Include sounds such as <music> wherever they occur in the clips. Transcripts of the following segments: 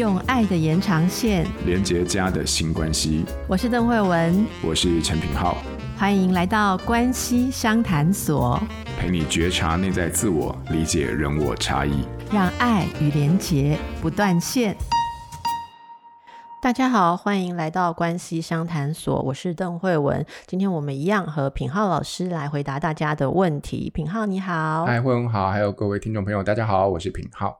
用爱的延长线连接家的新关系。我是邓惠文，我是陈品浩，欢迎来到关系商谈所，陪你觉察内在自我，理解人我差异，让爱与连结不断线。大家好，欢迎来到关系商谈所，我是邓惠文。今天我们一样和品浩老师来回答大家的问题。品浩你好，嗨，惠文好，还有各位听众朋友，大家好，我是品皓。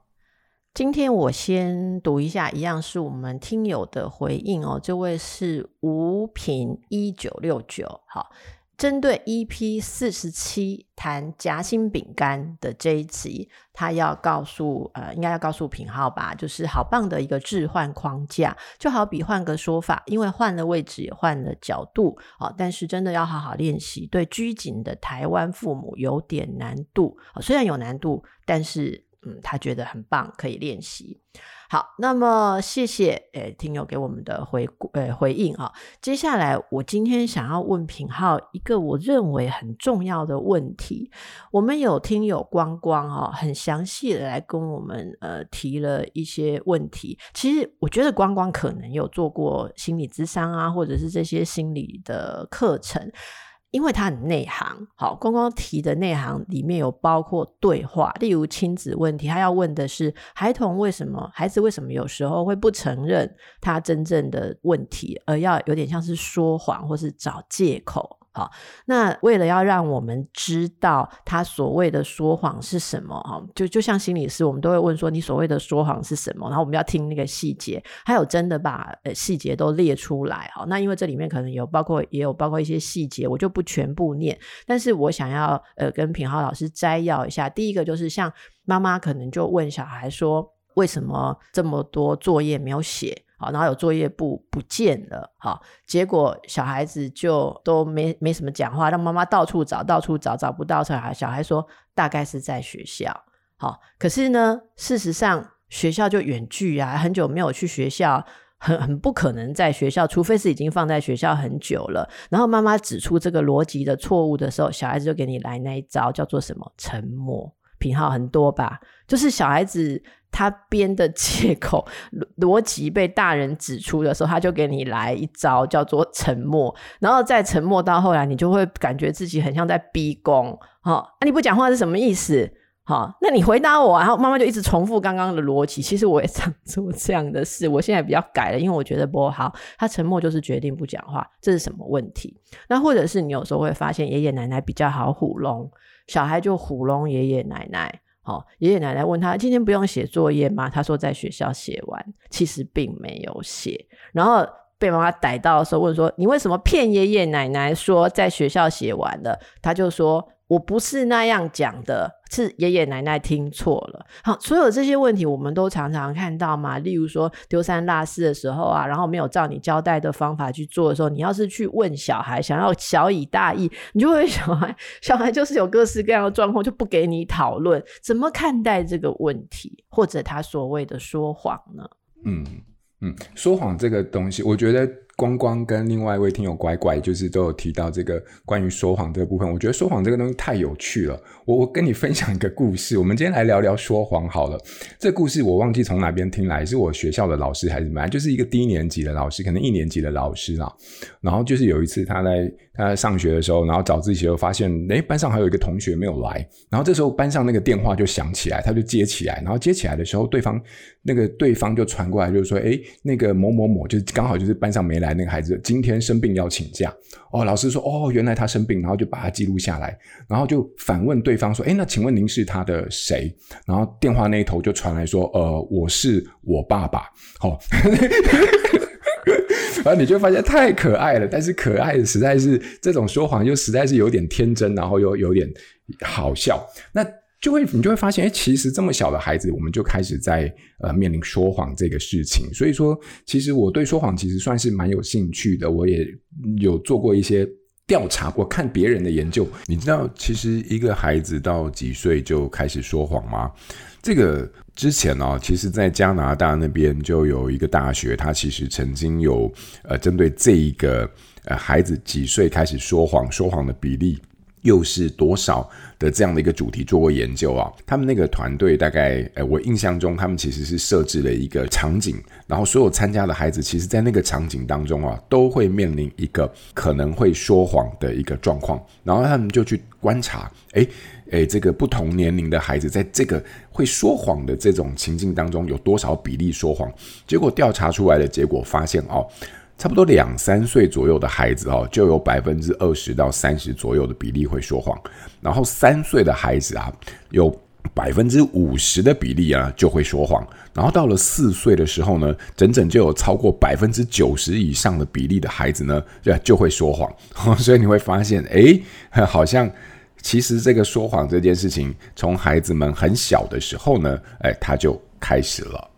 今天我先读一下，一样是我们听友的回应哦。这位是吴品一九六九，好，针对 EP 四十七谈夹心饼干的这一集，他要告诉呃，应该要告诉品号吧，就是好棒的一个置换框架，就好比换个说法，因为换了位置也换了角度，好，但是真的要好好练习。对拘谨的台湾父母有点难度，虽然有难度，但是。嗯，他觉得很棒，可以练习。好，那么谢谢诶，听友给我们的回呃回应啊。接下来，我今天想要问品浩一个我认为很重要的问题。我们有听友光光啊，很详细的来跟我们呃提了一些问题。其实我觉得光光可能有做过心理咨商啊，或者是这些心理的课程。因为他很内行，好，光光提的内行里面有包括对话，例如亲子问题，他要问的是孩童为什么，孩子为什么有时候会不承认他真正的问题，而要有点像是说谎或是找借口。好，那为了要让我们知道他所谓的说谎是什么，哈，就就像心理师，我们都会问说你所谓的说谎是什么，然后我们要听那个细节，还有真的把呃细节都列出来，哈，那因为这里面可能有包括也有包括一些细节，我就不全部念，但是我想要呃跟品浩老师摘要一下，第一个就是像妈妈可能就问小孩说，为什么这么多作业没有写？好，然后有作业簿不见了，好，结果小孩子就都没没什么讲话，让妈妈到处找，到处找，找不到小孩。小孩说大概是在学校，好，可是呢，事实上学校就远距啊，很久没有去学校，很很不可能在学校，除非是已经放在学校很久了。然后妈妈指出这个逻辑的错误的时候，小孩子就给你来那一招，叫做什么？沉默。品皓很多吧，就是小孩子。他编的借口逻辑被大人指出的时候，他就给你来一招，叫做沉默。然后再沉默到后来，你就会感觉自己很像在逼宫。好、哦，啊，你不讲话是什么意思？好、那你回答我。然后妈妈就一直重复刚刚的逻辑。其实我也常 <laughs> 做这样的事，我现在比较改了，因为我觉得不好。他沉默就是决定不讲话，这是什么问题？那或者是你有时候会发现爷爷奶奶比较好唬弄，小孩就唬弄爷爷奶奶。好，爷爷奶奶问他今天不用写作业吗？他说在学校写完，其实并没有写。然后被妈妈逮到的时候问说：“你为什么骗爷爷奶奶说在学校写完了？”他就说。我不是那样讲的，是爷爷奶奶听错了。好，所有这些问题我们都常常看到嘛。例如说丢三落四的时候啊，然后没有照你交代的方法去做的时候，你要是去问小孩，想要小以大义，你就会 <laughs> 小孩，小孩就是有各式各样的状况，就不给你讨论怎么看待这个问题，或者他所谓的说谎呢？嗯嗯，说谎这个东西，我觉得。光光跟另外一位听友乖乖，就是都有提到这个关于说谎这个部分。我觉得说谎这个东西太有趣了。我我跟你分享一个故事，我们今天来聊聊说谎好了。这故事我忘记从哪边听来，是我学校的老师还是怎么？就是一个低年级的老师，可能一年级的老师啦。然后就是有一次他在他在上学的时候，然后早自习的时候发现，诶，班上还有一个同学没有来。然后这时候班上那个电话就响起来，他就接起来。然后接起来的时候，对方那个对方就传过来，就是说，诶，那个某某某，就是刚好就是班上没来。那个孩子今天生病要请假哦，老师说哦，原来他生病，然后就把他记录下来，然后就反问对方说，哎，那请问您是他的谁？然后电话那一头就传来说，呃，我是我爸爸。好、<laughs> 然后你就发现太可爱了，但是可爱的实在是这种说谎又实在是有点天真，然后又有点好笑。那。就会你就会发现，哎，其实这么小的孩子，我们就开始在呃面临说谎这个事情。所以说，其实我对说谎其实算是蛮有兴趣的。我也有做过一些调查，我看别人的研究。你知道，其实一个孩子到几岁就开始说谎吗？这个之前呢、哦，其实在加拿大那边就有一个大学，他其实曾经有呃针对这一个呃孩子几岁开始说谎，说谎的比例。又是多少的这样的一个主题做过研究啊？他们那个团队大概，呃，我印象中他们其实是设置了一个场景，然后所有参加的孩子，其实在那个场景当中啊，都会面临一个可能会说谎的一个状况，然后他们就去观察，诶诶，这个不同年龄的孩子在这个会说谎的这种情境当中，有多少比例说谎？结果调查出来的结果发现哦。差不多两三岁左右的孩子哦，就有百分之二十到三十左右的比例会说谎，然后三岁的孩子啊，有百分之五十的比例啊就会说谎，然后到了四岁的时候呢，整整就有超过百分之九十以上的比例的孩子呢，就就会说谎。<laughs> 所以你会发现，哎，好像其实这个说谎这件事情，从孩子们很小的时候呢，哎，他就开始了。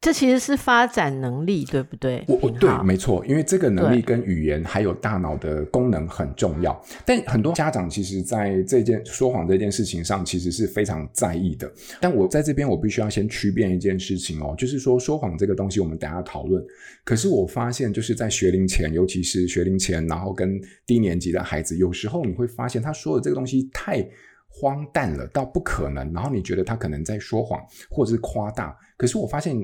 这其实是发展能力，对不对？我我对，没错，因为这个能力跟语言还有大脑的功能很重要。但很多家长其实在这件说谎这件事情上，其实是非常在意的。但我在这边，我必须要先区辨一件事情哦，就是说说谎这个东西，我们等下讨论。可是我发现，就是在学龄前，尤其是学龄前，然后跟低年级的孩子，有时候你会发现他说的这个东西太荒诞了，到不可能。然后你觉得他可能在说谎，或者是夸大。可是我发现，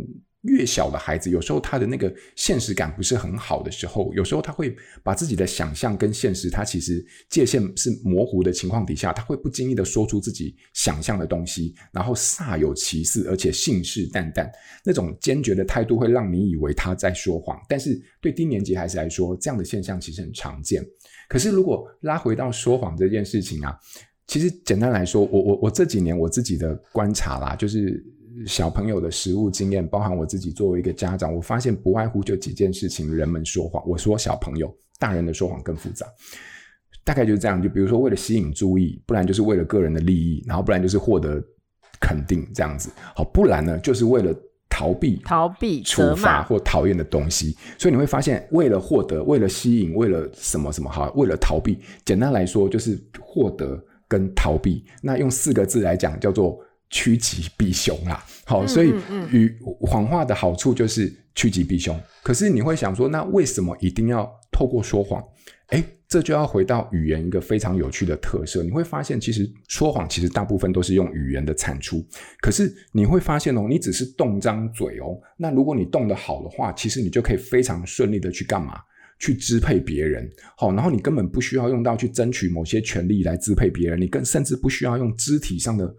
越小的孩子，有时候他的那个现实感不是很好的时候，有时候他会把自己的想象跟现实，他其实界限是模糊的情况底下，他会不经意的说出自己想象的东西，然后煞有其事，而且信誓旦旦，那种坚决的态度会让你以为他在说谎。但是对低年级孩子来说，这样的现象其实很常见。可是如果拉回到说谎这件事情啊，其实简单来说，我我我这几年我自己的观察啦，就是。小朋友的食物经验，包含我自己作为一个家长，我发现不外乎就几件事情：人们说谎。我说小朋友，大人的说谎更复杂。大概就是这样，就比如说为了吸引注意，不然就是为了个人的利益，然后不然就是获得肯定这样子。好，不然呢，就是为了逃避、逃避处罚或讨厌的东西。所以你会发现，为了获得、为了吸引、为了什么什么好，为了逃避。简单来说，就是获得跟逃避。那用四个字来讲，叫做。趋吉避凶啦，好，所以与谎话的好处就是趋吉避凶。可是你会想说，那为什么一定要透过说谎？诶，这就要回到语言一个非常有趣的特色。你会发现，其实说谎其实大部分都是用语言的产出。可是你会发现哦，你只是动张嘴哦，那如果你动得好的话，其实你就可以非常顺利的去干嘛？去支配别人。好，然后你根本不需要用到去争取某些权利来支配别人，你更甚至不需要用肢体上的。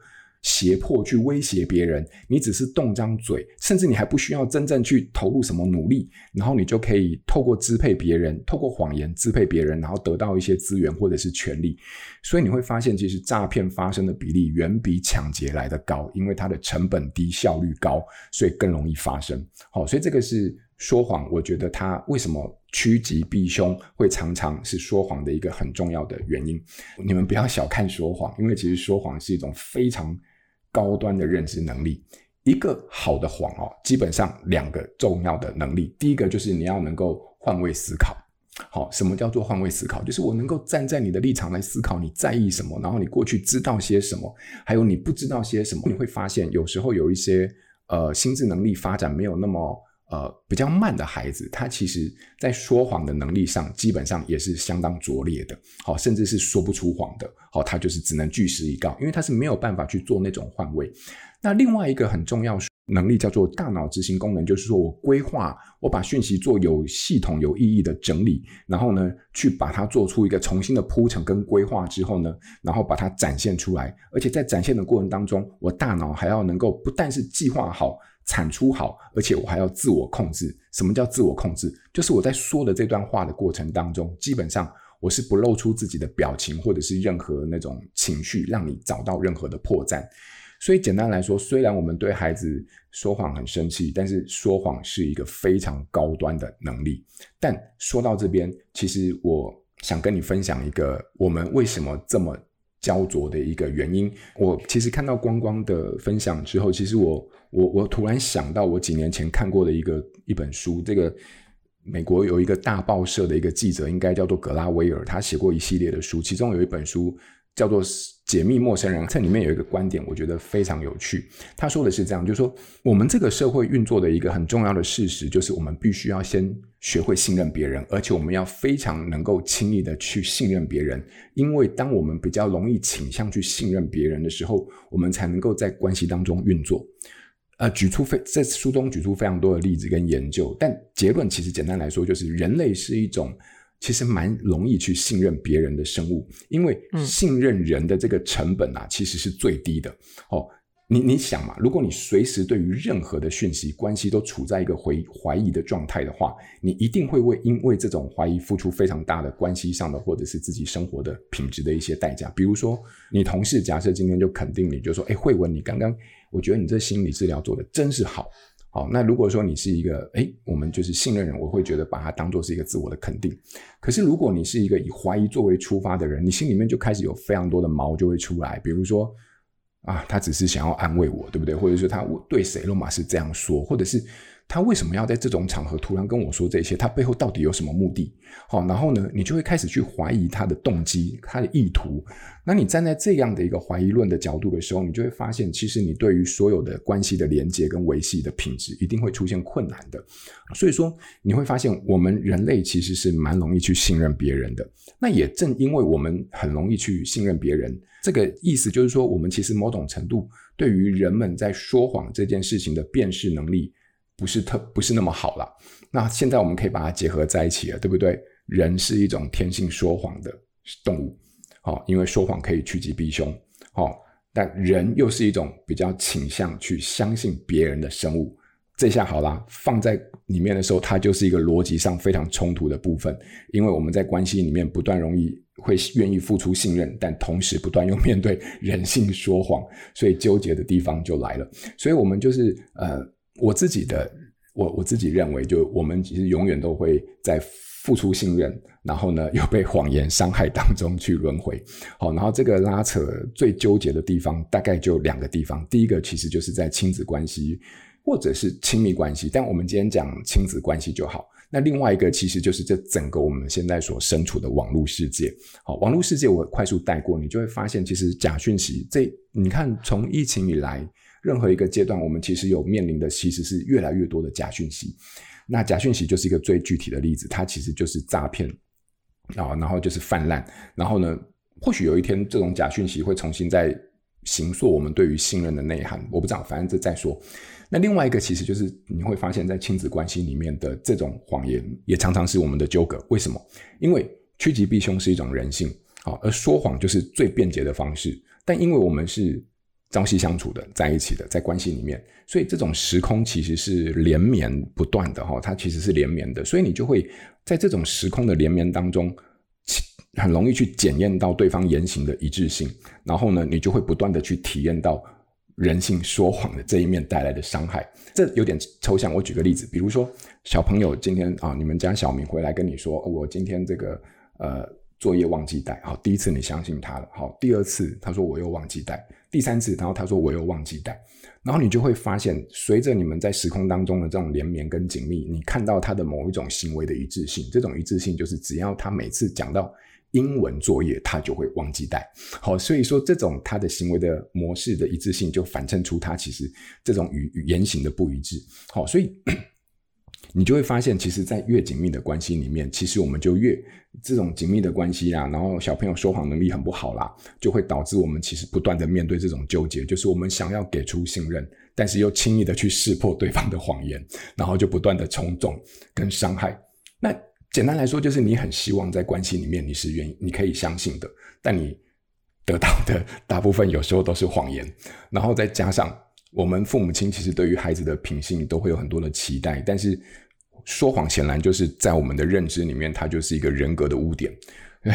胁迫去威胁别人，你只是动张嘴，甚至你还不需要真正去投入什么努力，然后你就可以透过支配别人，透过谎言支配别人，然后得到一些资源或者是权利。所以你会发现，其实诈骗发生的比例远比抢劫来得高，因为它的成本低、效率高，所以更容易发生。好，所以这个是说谎，我觉得它为什么趋吉避凶会常常是说谎的一个很重要的原因。你们不要小看说谎，因为其实说谎是一种非常高端的认知能力，一个好的谎哦，基本上两个重要的能力。第一个就是你要能够换位思考。好，什么叫做换位思考？就是我能够站在你的立场来思考，你在意什么，然后你过去知道些什么，还有你不知道些什么。你会发现，有时候有一些呃心智能力发展没有那么呃比较慢的孩子，他其实在说谎的能力上，基本上也是相当拙劣的。好，甚至是说不出谎的。好，他就是只能据实以告，因为他是没有办法去做那种换位。那另外一个很重要能力叫做大脑执行功能，就是说我规划，我把讯息做有系统、有意义的整理，然后呢，去把它做出一个重新的铺陈跟规划之后呢，然后把它展现出来。而且在展现的过程当中，我大脑还要能够不但是计划好、产出好，而且我还要自我控制。什么叫自我控制？就是我在说的这段话的过程当中，基本上。我是不露出自己的表情，或者是任何那种情绪，让你找到任何的破绽。所以简单来说，虽然我们对孩子说谎很生气，但是说谎是一个非常高端的能力。但说到这边，其实我想跟你分享一个我们为什么这么焦灼的一个原因。我其实看到光光的分享之后，其实我我我突然想到我几年前看过的一个一本书，这个。美国有一个大报社的一个记者，应该叫做格拉威尔，他写过一系列的书，其中有一本书叫做《解密陌生人，这里面有一个观点，我觉得非常有趣。他说的是这样，就是说我们这个社会运作的一个很重要的事实，就是我们必须要先学会信任别人，而且我们要非常能够轻易的去信任别人。因为当我们比较容易倾向去信任别人的时候，我们才能够在关系当中运作。呃，举出非在书中举出非常多的例子跟研究，但结论其实简单来说，就是人类是一种。其实蛮容易去信任别人的生物，因为信任人的这个成本啊，其实是最低的。哦，你你想嘛，如果你随时对于任何的讯息关系都处在一个怀怀疑的状态的话，你一定会为因为这种怀疑付出非常大的关系上的或者是自己生活的品质的一些代价。比如说，你同事假设今天就肯定你，就说：“哎，慧文，你刚刚我觉得你这心理治疗做的真是好。”好，那如果说你是一个，诶，我们就是信任人，我会觉得把它当做是一个自我的肯定。可是如果你是一个以怀疑作为出发的人，你心里面就开始有非常多的毛就会出来，比如说，啊，他只是想要安慰我，对不对？或者说他我对谁都嘛是这样说，或者是。他为什么要在这种场合突然跟我说这些？他背后到底有什么目的？好，然后呢，你就会开始去怀疑他的动机、他的意图。那你站在这样的一个怀疑论的角度的时候，你就会发现，其实你对于所有的关系的连接跟维系的品质，一定会出现困难的。所以说，你会发现，我们人类其实是蛮容易去信任别人的。那也正因为我们很容易去信任别人，这个意思就是说，我们其实某种程度对于人们在说谎这件事情的辨识能力。不是特不是那么好了，那现在我们可以把它结合在一起了，对不对？人是一种天性说谎的动物，好，因为说谎可以趋吉避凶，好，但人又是一种比较倾向去相信别人的生物。这下好啦，放在里面的时候，它就是一个逻辑上非常冲突的部分，因为我们在关系里面不断容易会愿意付出信任，但同时不断又面对人性说谎，所以纠结的地方就来了。所以我们就是呃。我自己的，我我自己认为，就我们其实永远都会在付出信任，然后呢又被谎言伤害当中去轮回。好，然后这个拉扯最纠结的地方，大概就两个地方。第一个其实就是在亲子关系或者是亲密关系，但我们今天讲亲子关系就好。那另外一个其实就是这整个我们现在所身处的网络世界。好，网络世界我快速带过，你就会发现，其实假讯息这，你看从疫情以来。任何一个阶段，我们其实有面临的其实是越来越多的假讯息。那假讯息就是一个最具体的例子，它其实就是诈骗啊，然后就是泛滥。然后呢，或许有一天这种假讯息会重新再形塑我们对于信任的内涵。我不知道，反正这再说。那另外一个其实就是你会发现在亲子关系里面的这种谎言，也常常是我们的纠葛。为什么？因为趋吉避凶是一种人性啊，而说谎就是最便捷的方式。但因为我们是朝夕相处的，在一起的，在关系里面，所以这种时空其实是连绵不断的哈，它其实是连绵的，所以你就会在这种时空的连绵当中，很容易去检验到对方言行的一致性，然后呢，你就会不断的去体验到人性说谎的这一面带来的伤害。这有点抽象，我举个例子，比如说小朋友今天啊，你们家小明回来跟你说，我今天这个呃作业忘记带，好，第一次你相信他了，好，第二次他说我又忘记带。第三次，然后他说我又忘记带，然后你就会发现，随着你们在时空当中的这种连绵跟紧密，你看到他的某一种行为的一致性。这种一致性就是，只要他每次讲到英文作业，他就会忘记带。好，所以说这种他的行为的模式的一致性，就反衬出他其实这种语言行的不一致。好，所以。你就会发现，其实，在越紧密的关系里面，其实我们就越这种紧密的关系啊，然后小朋友说谎能力很不好啦，就会导致我们其实不断的面对这种纠结，就是我们想要给出信任，但是又轻易的去识破对方的谎言，然后就不断的冲撞跟伤害。那简单来说，就是你很希望在关系里面你是愿意，你可以相信的，但你得到的大部分有时候都是谎言，然后再加上我们父母亲其实对于孩子的品性都会有很多的期待，但是。说谎显然就是在我们的认知里面，它就是一个人格的污点，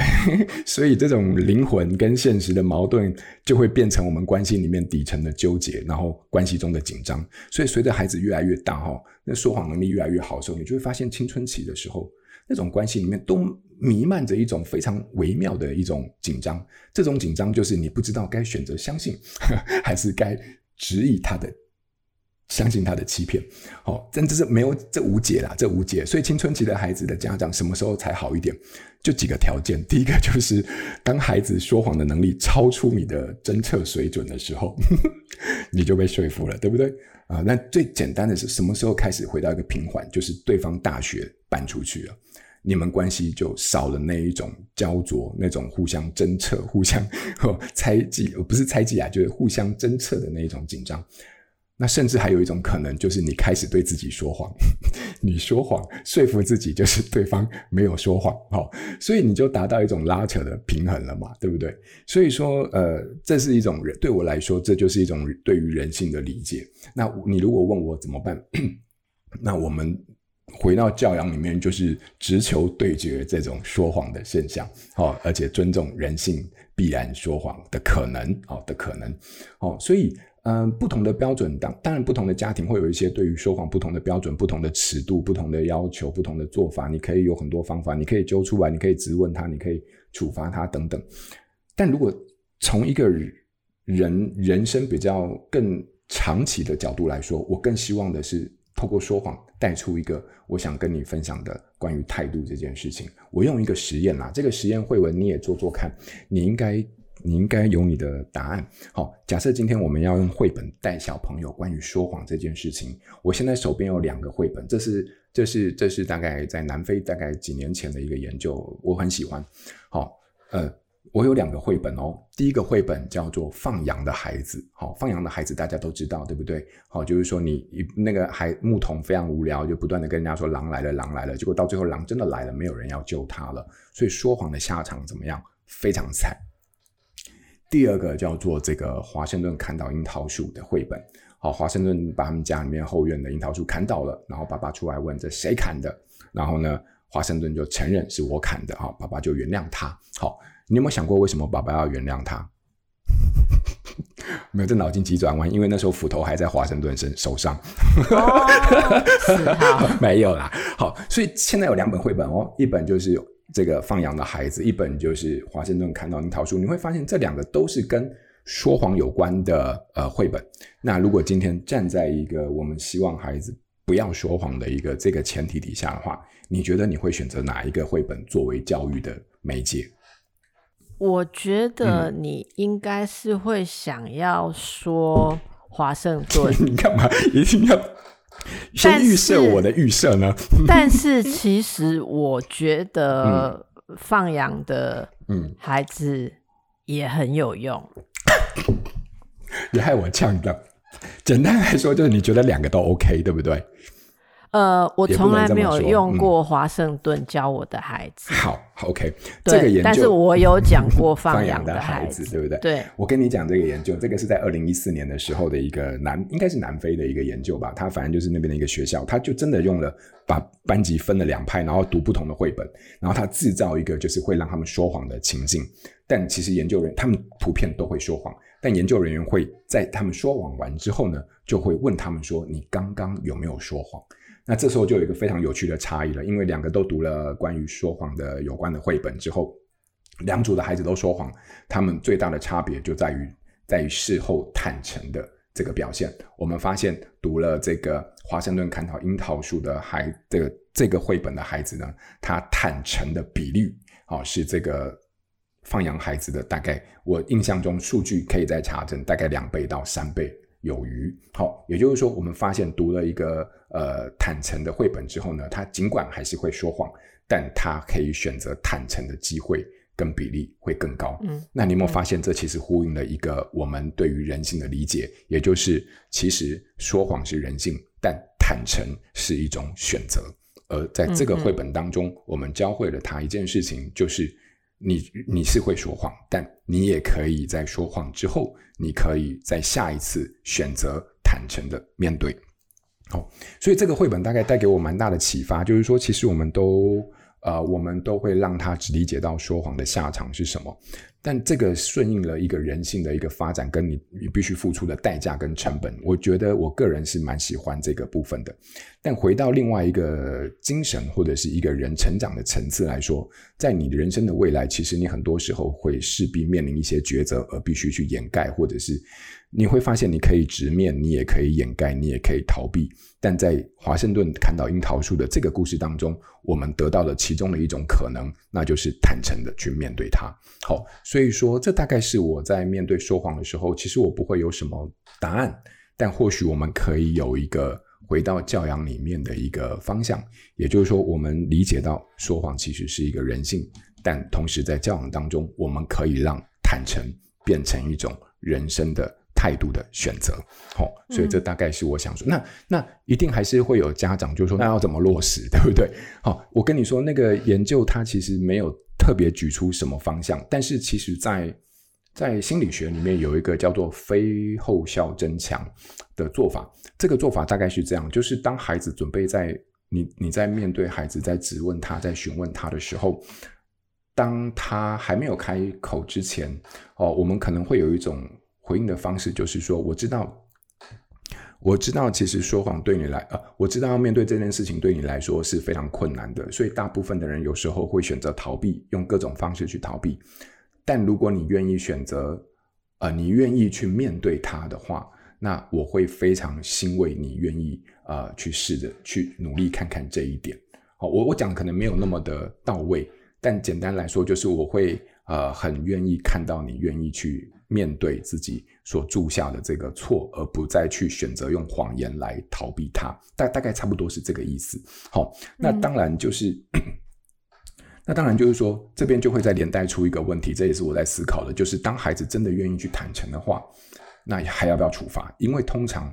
<laughs> 所以这种灵魂跟现实的矛盾就会变成我们关系里面底层的纠结，然后关系中的紧张。所以随着孩子越来越大，哈，那说谎能力越来越好的时候，你就会发现青春期的时候，那种关系里面都弥漫着一种非常微妙的一种紧张。这种紧张就是你不知道该选择相信，<laughs> 还是该质疑他的相信他的欺骗，好，但这是没有，这无解啦，这无解。所以青春期的孩子的家长什么时候才好一点？就几个条件，第一个就是当孩子说谎的能力超出你的侦测水准的时候，<laughs> 你就被说服了，对不对？啊，那最简单的是什么时候开始回到一个平缓？就是对方大学搬出去了，你们关系就少了那一种焦灼，那种互相侦测、互相 <laughs> 猜忌，不是猜忌啊，就是互相侦测的那一种紧张。那甚至还有一种可能，就是你开始对自己说谎，<laughs> 你说谎说服自己，就是对方没有说谎，好，所以你就达到一种拉扯的平衡了嘛，对不对？所以说，呃，这是一种人，对我来说，这就是一种对于人性的理解。那你如果问我怎么办，<coughs> 那我们回到教养里面，就是直球对决这种说谎的现象，好，而且尊重人性必然说谎的可能，好，的可能，好，所以。嗯，不同的标准，当当然不同的家庭会有一些对于说谎不同的标准、不同的尺度、不同的要求、不同的做法。你可以有很多方法，你可以揪出来，你可以质问他，你可以处罚他等等。但如果从一个人人生比较更长期的角度来说，我更希望的是透过说谎带出一个我想跟你分享的关于态度这件事情。我用一个实验啦，这个实验慧文你也做做看，你应该。你应该有你的答案。好，假设今天我们要用绘本带小朋友关于说谎这件事情，我现在手边有两个绘本，这是这是这是大概在南非大概几年前的一个研究，我很喜欢。好，呃，我有两个绘本哦。第一个绘本叫做《放羊的孩子》。好，放羊的孩子大家都知道，对不对？好，就是说你那个孩牧童非常无聊，就不断的跟人家说狼来了，狼来了，结果到最后狼真的来了，没有人要救他了，所以说谎的下场怎么样？非常惨。第二个叫做这个华盛顿砍倒樱桃树的绘本。好，华盛顿把他们家里面后院的樱桃树砍倒了，然后爸爸出来问这谁砍的？然后呢，华盛顿就承认是我砍的。好，爸爸就原谅他。好，你有没有想过为什么爸爸要原谅他？<laughs> 没有，这脑筋急转弯，因为那时候斧头还在华盛顿身手上。哦、<laughs> 没有啦。好，所以现在有两本绘本哦，一本就是。这个放羊的孩子，一本就是华盛顿看到樱桃树，你会发现这两个都是跟说谎有关的呃绘本。那如果今天站在一个我们希望孩子不要说谎的一个这个前提底下的话，你觉得你会选择哪一个绘本作为教育的媒介？我觉得你应该是会想要说华盛顿，<laughs> 你干嘛一定要？<laughs> 先预设我的预设呢？<laughs> 但是其实我觉得放养的孩子也很有用。<laughs> 也害我呛到。简单来说，就是你觉得两个都 OK，对不对？呃，我从来没有用过华盛顿教我的孩子。嗯、好，OK，对 <laughs> 这个研究，但是我有讲过 <laughs> 放养的孩子，对不对？对，我跟你讲这个研究，这个是在二零一四年的时候的一个南，应该是南非的一个研究吧。他反正就是那边的一个学校，他就真的用了把班级分了两派，然后读不同的绘本，然后他制造一个就是会让他们说谎的情境。但其实研究人员他们普遍都会说谎，但研究人员会在他们说谎完之后呢，就会问他们说：“你刚刚有没有说谎？”那这时候就有一个非常有趣的差异了，因为两个都读了关于说谎的有关的绘本之后，两组的孩子都说谎，他们最大的差别就在于在于事后坦诚的这个表现。我们发现读了这个华盛顿砍倒樱桃树的孩，这个这个绘本的孩子呢，他坦诚的比率，啊，是这个放羊孩子的大概，我印象中数据可以再查证，大概两倍到三倍。有余，好，也就是说，我们发现读了一个呃坦诚的绘本之后呢，他尽管还是会说谎，但他可以选择坦诚的机会跟比例会更高。嗯，那你有没有发现，这其实呼应了一个我们对于人性的理解，也就是其实说谎是人性，但坦诚是一种选择。而在这个绘本当中，我们教会了他一件事情，就是。你你是会说谎，但你也可以在说谎之后，你可以在下一次选择坦诚的面对。好，所以这个绘本大概带给我蛮大的启发，就是说，其实我们都呃，我们都会让他只理解到说谎的下场是什么。但这个顺应了一个人性的一个发展，跟你你必须付出的代价跟成本，我觉得我个人是蛮喜欢这个部分的。但回到另外一个精神或者是一个人成长的层次来说，在你人生的未来，其实你很多时候会势必面临一些抉择，而必须去掩盖或者是你会发现，你可以直面，你也可以掩盖，你也可以逃避。但在华盛顿砍倒樱桃树的这个故事当中，我们得到了其中的一种可能，那就是坦诚的去面对它。好，所以说，这大概是我在面对说谎的时候，其实我不会有什么答案，但或许我们可以有一个回到教养里面的一个方向，也就是说，我们理解到说谎其实是一个人性，但同时在教养当中，我们可以让坦诚变成一种人生的。态度的选择，好、哦，所以这大概是我想说。嗯、那那一定还是会有家长就说，那要怎么落实，<laughs> 对不对？好、哦，我跟你说，那个研究它其实没有特别举出什么方向，但是其实在在心理学里面有一个叫做非后效增强的做法。这个做法大概是这样，就是当孩子准备在你你在面对孩子在质问他在询问他的时候，当他还没有开口之前，哦，我们可能会有一种。回应的方式就是说，我知道，我知道，其实说谎对你来，呃，我知道要面对这件事情对你来说是非常困难的，所以大部分的人有时候会选择逃避，用各种方式去逃避。但如果你愿意选择，呃，你愿意去面对它的话，那我会非常欣慰你愿意，呃，去试着去努力看看这一点。好，我我讲可能没有那么的到位，但简单来说就是我会，呃，很愿意看到你愿意去。面对自己所铸下的这个错，而不再去选择用谎言来逃避它，大大概差不多是这个意思。好，那当然就是，嗯、<clears throat> 那当然就是说，这边就会再连带出一个问题，这也是我在思考的，就是当孩子真的愿意去坦诚的话，那还要不要处罚？因为通常，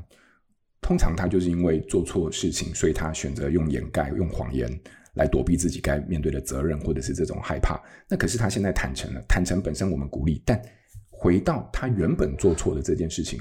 通常他就是因为做错事情，所以他选择用掩盖、用谎言来躲避自己该面对的责任，或者是这种害怕。那可是他现在坦诚了，坦诚本身我们鼓励，但。回到他原本做错的这件事情，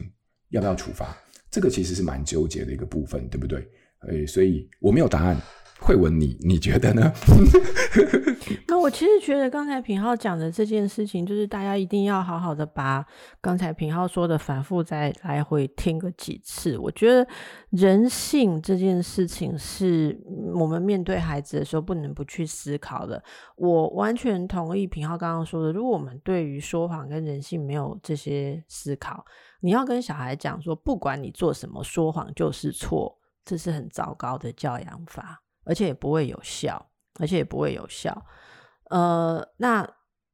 要不要处罚？这个其实是蛮纠结的一个部分，对不对？诶，所以我没有答案。慧文，你你觉得呢？<laughs> 那我其实觉得刚才品浩讲的这件事情，就是大家一定要好好的把刚才品浩说的反复再来回听个几次。我觉得人性这件事情是我们面对孩子的时候不能不去思考的。我完全同意品浩刚刚说的，如果我们对于说谎跟人性没有这些思考，你要跟小孩讲说，不管你做什么，说谎就是错，这是很糟糕的教养法。而且也不会有效，而且也不会有效。呃，那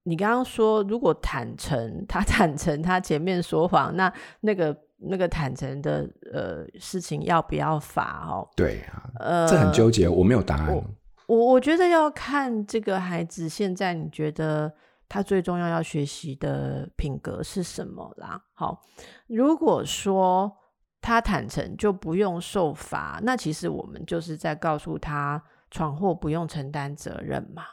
你刚刚说，如果坦诚，<laughs> 他坦诚他前面说谎，那那个那个坦诚的呃事情要不要罚？哦，对啊，呃，这很纠结，我没有答案。我我，我觉得要看这个孩子现在，你觉得他最重要要学习的品格是什么啦？好，如果说。他坦诚就不用受罚，那其实我们就是在告诉他闯祸不用承担责任嘛。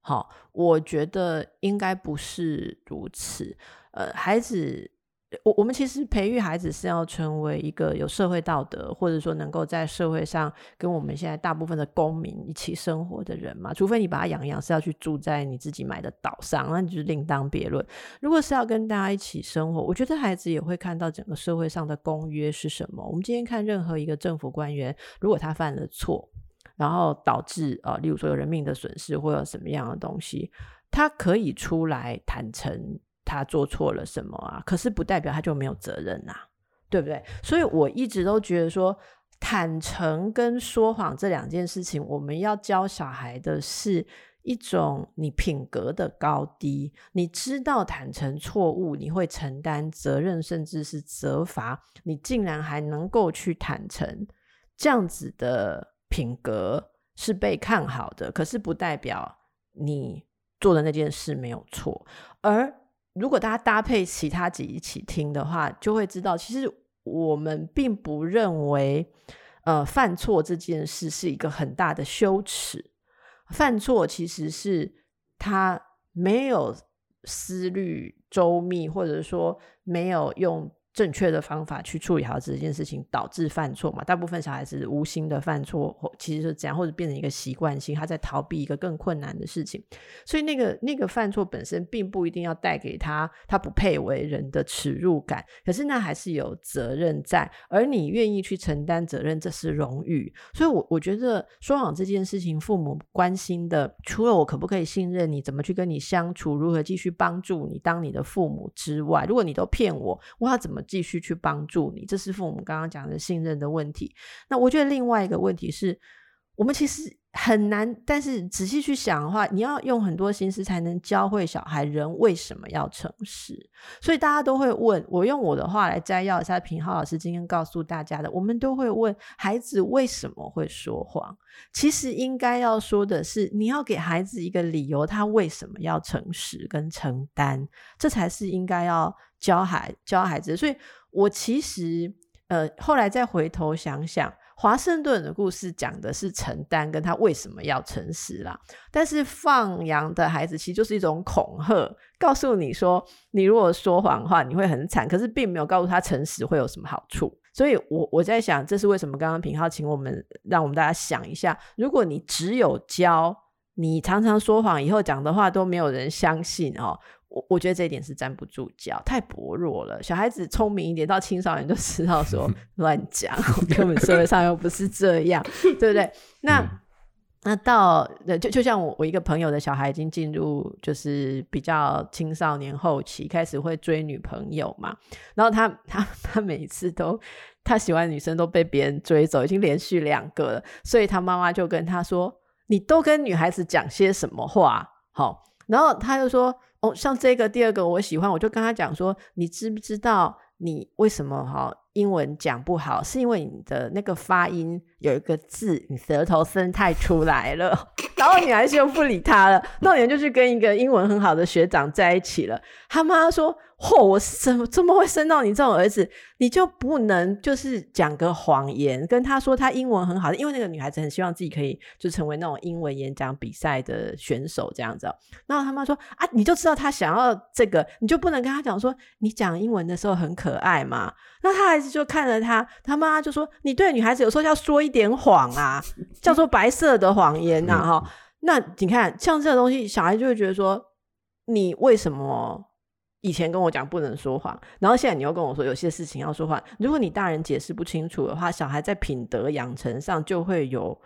好，我觉得应该不是如此。呃，孩子。我我们其实培育孩子是要成为一个有社会道德，或者说能够在社会上跟我们现在大部分的公民一起生活的人嘛。除非你把他养养是要去住在你自己买的岛上，那你就是另当别论。如果是要跟大家一起生活，我觉得孩子也会看到整个社会上的公约是什么。我们今天看任何一个政府官员，如果他犯了错，然后导致啊、呃，例如说有人命的损失或者什么样的东西，他可以出来坦诚。他做错了什么啊？可是不代表他就没有责任呐、对不对？所以我一直都觉得说，坦诚跟说谎这两件事情，我们要教小孩的是一种你品格的高低。你知道坦诚错误，你会承担责任，甚至是责罚。你竟然还能够去坦诚，这样子的品格是被看好的。可是不代表你做的那件事没有错，而。如果大家搭配其他集一起听的话，就会知道，其实我们并不认为，呃，犯错这件事是一个很大的羞耻。犯错其实是他没有思虑周密，或者说没有用。正确的方法去处理好这件事情，导致犯错嘛？大部分小孩子无心的犯错，或其实是这样，或者变成一个习惯性，他在逃避一个更困难的事情。所以那个那个犯错本身并不一定要带给他他不配为人的耻辱感，可是那还是有责任在，而你愿意去承担责任，这是荣誉。所以我，我觉得说谎这件事情，父母关心的，除了我可不可以信任你，怎么去跟你相处，如何继续帮助你当你的父母之外，如果你都骗我，我要怎么？继续去帮助你？这是父母刚刚讲的信任的问题。那我觉得另外一个问题是，我们其实。很难，但是仔细去想的话，你要用很多心思才能教会小孩人为什么要诚实。所以大家都会问，我用我的话来摘要一下平浩老师今天告诉大家的，我们都会问孩子为什么会说谎。其实应该要说的是，你要给孩子一个理由，他为什么要诚实跟承担，这才是应该要教孩教孩子。所以我其实呃后来再回头想想。华盛顿的故事讲的是承担跟他为什么要诚实啦，但是放羊的孩子其实就是一种恐吓，告诉你说你如果说谎的话你会很惨，可是并没有告诉他诚实会有什么好处。所以我我在想，这是为什么刚刚品浩请我们让我们大家想一下，如果你只有教你常常说谎，以后讲的话都没有人相信哦。我我觉得这一点是站不住脚，太薄弱了。小孩子聪明一点，到青少年就知道说 <laughs> 乱讲，根本社会上又不是这样，<laughs> 对不对？那、嗯、那到就就像我我一个朋友的小孩已经进入就是比较青少年后期，开始会追女朋友嘛。然后他他他每次都他喜欢女生都被别人追走，已经连续两个了。所以他妈妈就跟他说：“你都跟女孩子讲些什么话？”好，然后他就说。哦，像这个第二个我喜欢，我就跟他讲说，你知不知道你为什么哈英文讲不好？是因为你的那个发音有一个字，你舌头伸太出来了。然后女孩子就不理他了，那年就去跟一个英文很好的学长在一起了。他妈说。嚯！我怎么怎么会生到你这种儿子？你就不能就是讲个谎言，跟他说他英文很好，因为那个女孩子很希望自己可以就成为那种英文演讲比赛的选手这样子。然后他妈说啊，你就知道他想要这个，你就不能跟他讲说你讲英文的时候很可爱嘛？那他孩子就看着他，他妈就说你对女孩子有时候要说一点谎啊，叫做白色的谎言呐哈。那你看像这个东西，小孩就会觉得说你为什么？以前跟我讲不能说谎，然后现在你又跟我说有些事情要说谎。如果你大人解释不清楚的话，小孩在品德养成上就会有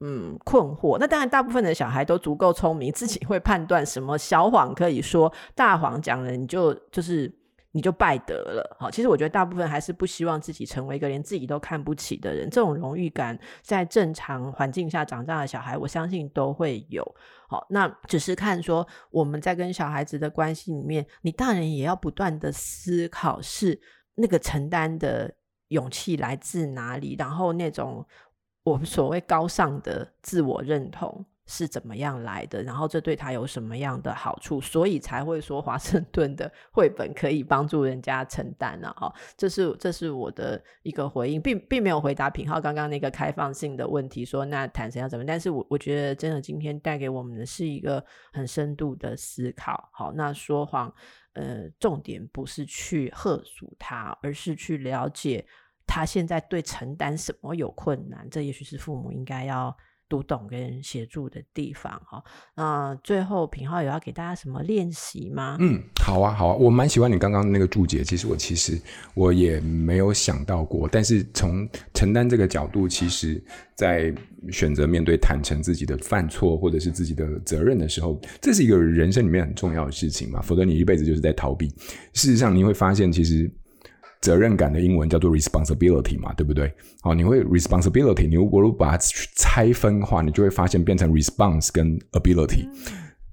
嗯困惑。那当然，大部分的小孩都足够聪明，自己会判断什么小谎可以说，大谎讲了你就就是。你就败德了，好，其实我觉得大部分还是不希望自己成为一个连自己都看不起的人。这种荣誉感在正常环境下长大的小孩，我相信都会有。好，那只是看说我们在跟小孩子的关系里面，你大人也要不断的思考，是那个承担的勇气来自哪里，然后那种我们所谓高尚的自我认同。是怎么样来的？然后这对他有什么样的好处？所以才会说华盛顿的绘本可以帮助人家承担呢？哈，这是这是我的一个回应，并并没有回答品浩刚刚那个开放性的问题，说那坦诚要怎么？但是我我觉得真的今天带给我们的是一个很深度的思考。好，那说谎，呃，重点不是去吓阻他，而是去了解他现在对承担什么有困难。这也许是父母应该要。读懂跟协助的地方哈，那最后品浩有要给大家什么练习吗？嗯，好啊，好啊，我蛮喜欢你刚刚那个注解。其实我其实我也没有想到过，但是从承担这个角度，其实在选择面对坦诚自己的犯错或者是自己的责任的时候，这是一个人生里面很重要的事情嘛，否则你一辈子就是在逃避。事实上，你会发现其实。责任感的英文叫做 responsibility 嘛，对不对？好，你会 responsibility，你如果把它拆分的话，你就会发现变成 response 跟 ability。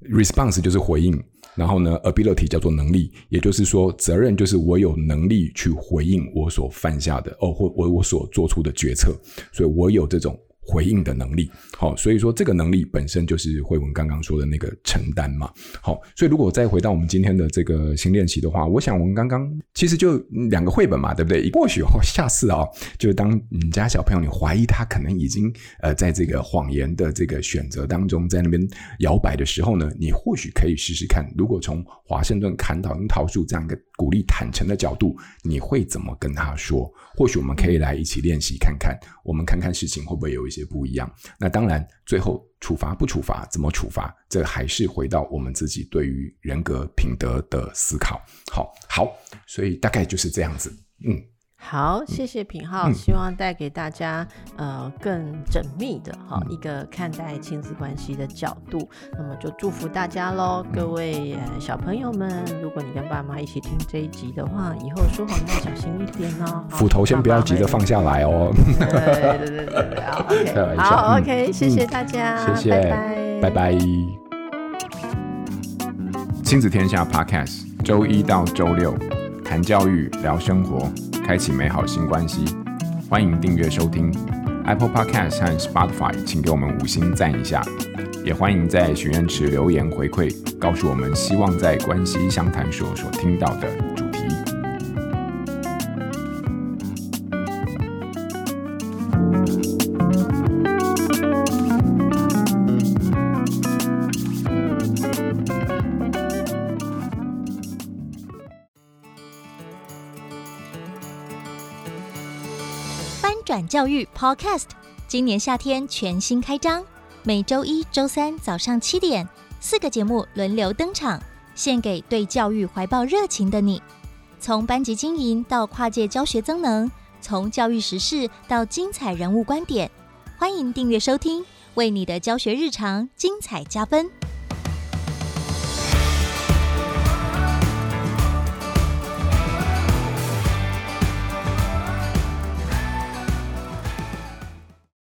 response 就是回应，然后呢，ability 叫做能力，也就是说，责任就是我有能力去回应我所犯下的哦，或我我所做出的决策，所以我有这种。回应的能力，好，所以说这个能力本身就是慧文刚刚说的那个承担嘛，好，所以如果再回到我们今天的这个新练习的话，我想我们刚刚其实就两个绘本嘛，对不对？或许哦，下次啊、哦，就当你家小朋友你怀疑他可能已经呃在这个谎言的这个选择当中在那边摇摆的时候呢，你或许可以试试看，如果从华盛顿砍倒樱桃树这样一个鼓励坦诚的角度，你会怎么跟他说？或许我们可以来一起练习看看，我们看看事情会不会有些不一样。那当然，最后处罚不处罚，怎么处罚，这还是回到我们自己对于人格品德的思考。好，好，所以大概就是这样子。嗯。好，谢谢品浩，嗯、希望带给大家呃更缜密的哈、嗯、一个看待亲子关系的角度。那么就祝福大家喽，各位、呃、小朋友们，如果你跟爸妈一起听这一集的话，以后说谎要小心一点哦。斧头先不要急着放下来哦。对对对对对，OK，好，OK，谢谢大家，谢谢，拜拜，拜拜。亲子天下 Podcast，周一到周六谈教育，聊生活。开启美好新关系，欢迎订阅收听 Apple Podcast 和 Spotify，请给我们五星赞一下，也欢迎在许愿池留言回馈，告诉我们希望在关系相谈所所听到的。教育 Podcast，今年夏天全新开张，每周一、周三早上七点，四个节目轮流登场，献给对教育怀抱热情的你。从班级经营到跨界教学增能，从教育时事到精彩人物观点，欢迎订阅收听，为你的教学日常精彩加分。